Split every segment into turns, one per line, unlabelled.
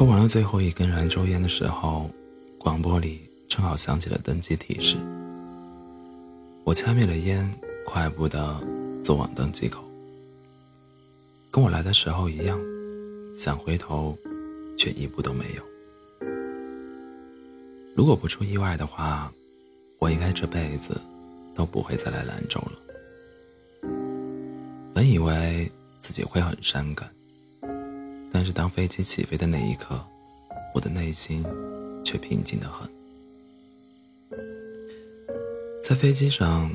抽完了最后一根燃州烟的时候，广播里正好响起了登机提示。我掐灭了烟，快步的走往登机口。跟我来的时候一样，想回头，却一步都没有。如果不出意外的话，我应该这辈子都不会再来兰州了。本以为自己会很伤感。但是当飞机起飞的那一刻，我的内心却平静的很。在飞机上，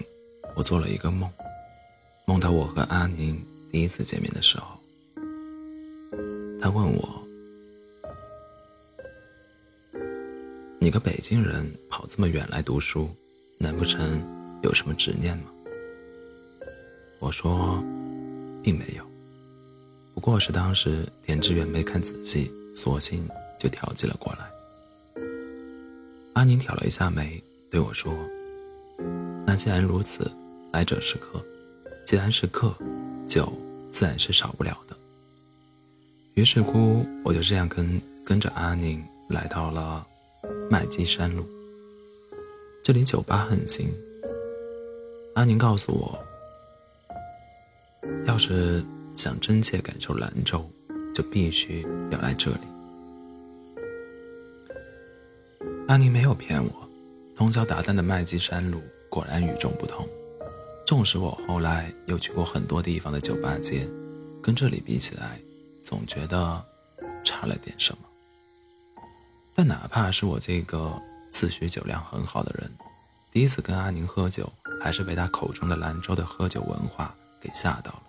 我做了一个梦，梦到我和阿宁第一次见面的时候，他问我：“你个北京人跑这么远来读书，难不成有什么执念吗？”我说：“并没有。”不过是当时田志远没看仔细，索性就调剂了过来。阿宁挑了一下眉，对我说：“那既然如此，来者是客，既然是客，酒自然是少不了的。”于是乎，我就这样跟跟着阿宁来到了麦积山路。这里酒吧横行。阿宁告诉我，要是。想真切感受兰州，就必须要来这里。阿宁没有骗我，通宵达旦的麦积山路果然与众不同。纵使我后来又去过很多地方的酒吧街，跟这里比起来，总觉得差了点什么。但哪怕是我这个自诩酒量很好的人，第一次跟阿宁喝酒，还是被他口中的兰州的喝酒文化给吓到了。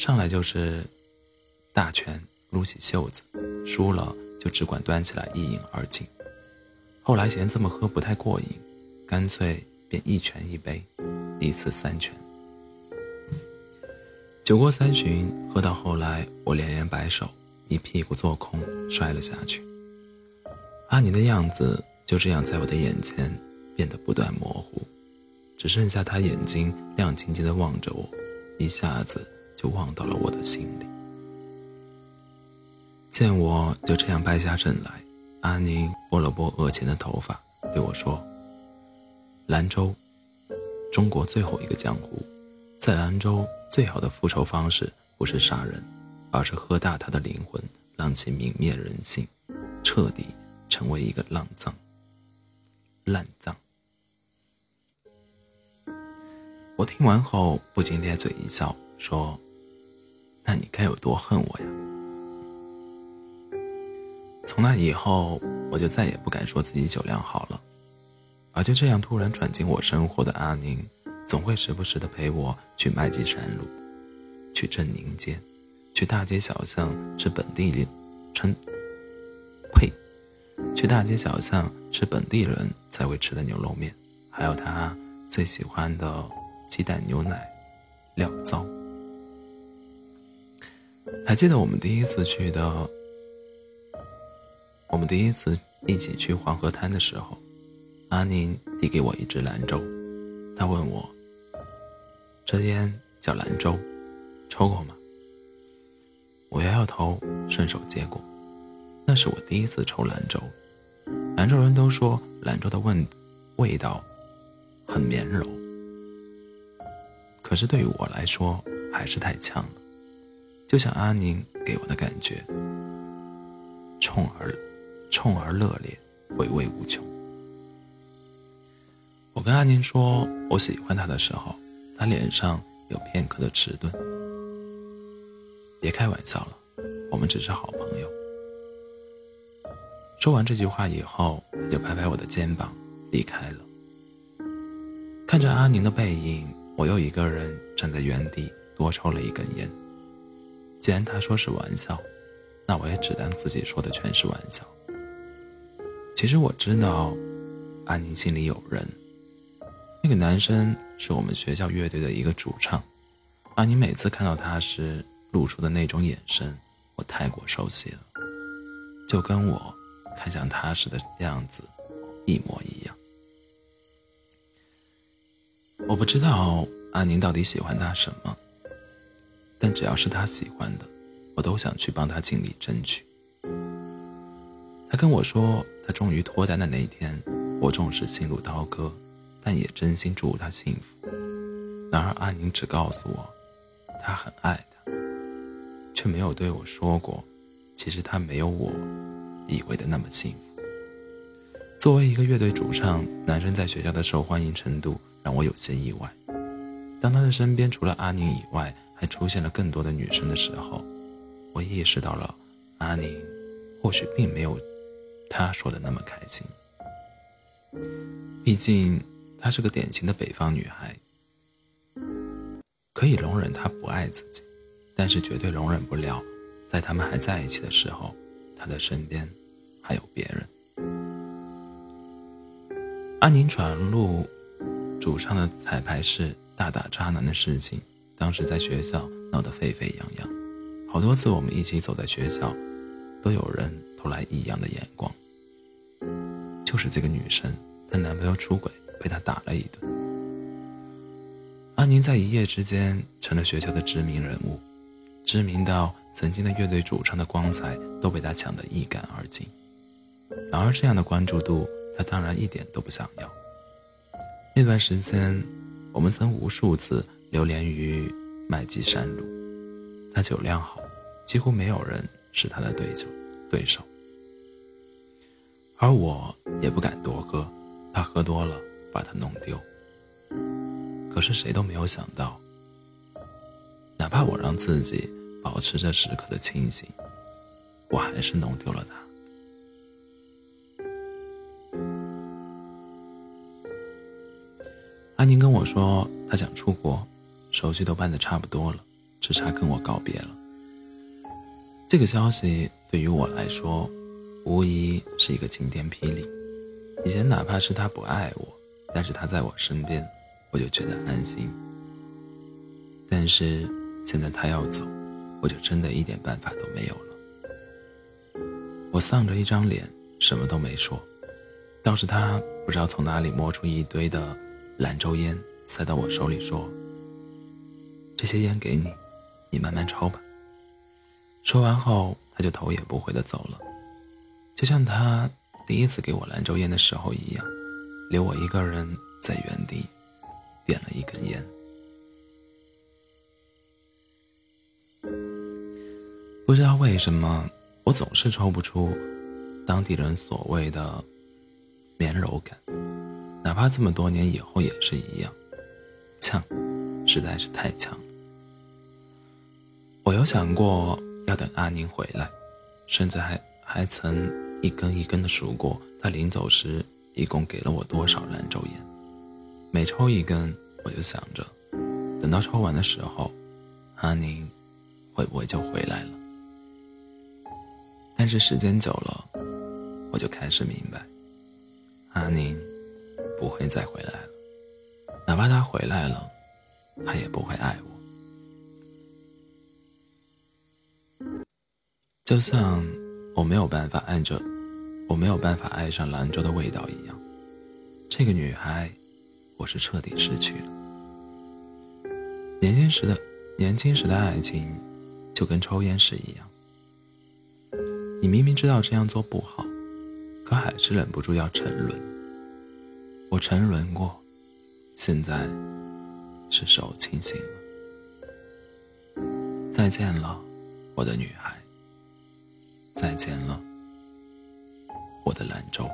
上来就是大拳撸起袖子，输了就只管端起来一饮而尽。后来嫌这么喝不太过瘾，干脆便一拳一杯，一次三拳。酒过三巡，喝到后来，我连连摆手，一屁股坐空摔了下去。阿宁的样子就这样在我的眼前变得不断模糊，只剩下他眼睛亮晶晶的望着我，一下子。就望到了我的心里。见我就这样败下阵来，阿宁拨了拨额前的头发，对我说：“兰州，中国最后一个江湖，在兰州最好的复仇方式不是杀人，而是喝大他的灵魂，让其泯灭人性，彻底成为一个浪藏、烂葬。”我听完后不禁咧嘴一笑，说。那你该有多恨我呀！从那以后，我就再也不敢说自己酒量好了。而就这样突然闯进我生活的阿宁，总会时不时的陪我去麦积山路，去镇宁街，去大街小巷吃本地人，称呸，去大街小巷吃本地人才会吃的牛肉面，还有他最喜欢的鸡蛋牛奶料糟。还记得我们第一次去的，我们第一次一起去黄河滩的时候，阿宁递给我一支兰州，他问我：“这烟叫兰州，抽过吗？”我摇摇头，顺手接过。那是我第一次抽兰州。兰州人都说兰州的味味道很绵柔，可是对于我来说还是太呛了。就像阿宁给我的感觉，冲而冲而热烈，回味无穷。我跟阿宁说我喜欢他的时候，他脸上有片刻的迟钝。别开玩笑了，我们只是好朋友。说完这句话以后，他就拍拍我的肩膀离开了。看着阿宁的背影，我又一个人站在原地，多抽了一根烟。既然他说是玩笑，那我也只当自己说的全是玩笑。其实我知道，安宁心里有人。那个男生是我们学校乐队的一个主唱，而你每次看到他时露出的那种眼神，我太过熟悉了，就跟我看向他时的样子一模一样。我不知道安宁到底喜欢他什么。但只要是他喜欢的，我都想去帮他尽力争取。他跟我说，他终于脱单的那一天，我纵是心如刀割，但也真心祝他幸福。然而阿宁只告诉我，他很爱他，却没有对我说过，其实他没有我以为的那么幸福。作为一个乐队主唱，男生在学校的受欢迎程度让我有些意外。当他的身边除了阿宁以外，还出现了更多的女生的时候，我意识到了，阿宁或许并没有他说的那么开心。毕竟，她是个典型的北方女孩，可以容忍他不爱自己，但是绝对容忍不了，在他们还在一起的时候，他的身边还有别人。阿宁闯入主唱的彩排室，大打渣男的事情。当时在学校闹得沸沸扬扬，好多次我们一起走在学校，都有人投来异样的眼光。就是这个女生，她男朋友出轨，被她打了一顿。阿宁在一夜之间成了学校的知名人物，知名到曾经的乐队主唱的光彩都被她抢得一干二净。然而这样的关注度，她当然一点都不想要。那段时间，我们曾无数次。流连于麦积山路，他酒量好，几乎没有人是他的对手。对手，而我也不敢多喝，怕喝多了把他弄丢。可是谁都没有想到，哪怕我让自己保持着时刻的清醒，我还是弄丢了他。阿宁跟我说，他想出国。手续都办得差不多了，只差跟我告别了。这个消息对于我来说，无疑是一个晴天霹雳。以前哪怕是他不爱我，但是他在我身边，我就觉得安心。但是现在他要走，我就真的一点办法都没有了。我丧着一张脸，什么都没说，倒是他不知道从哪里摸出一堆的兰州烟，塞到我手里说。这些烟给你，你慢慢抽吧。说完后，他就头也不回的走了，就像他第一次给我兰州烟的时候一样，留我一个人在原地，点了一根烟。不知道为什么，我总是抽不出当地人所谓的绵柔感，哪怕这么多年以后也是一样，呛，实在是太呛。我有想过要等阿宁回来，甚至还还曾一根一根的数过他临走时一共给了我多少兰州烟。每抽一根，我就想着，等到抽完的时候，阿宁会不会就回来了？但是时间久了，我就开始明白，阿宁不会再回来了。哪怕他回来了，他也不会爱我。就像我没有办法按着，我没有办法爱上兰州的味道一样，这个女孩，我是彻底失去了。年轻时的年轻时的爱情，就跟抽烟时一样，你明明知道这样做不好，可还是忍不住要沉沦。我沉沦过，现在是时候清醒了。再见了，我的女孩。再见了我的兰州。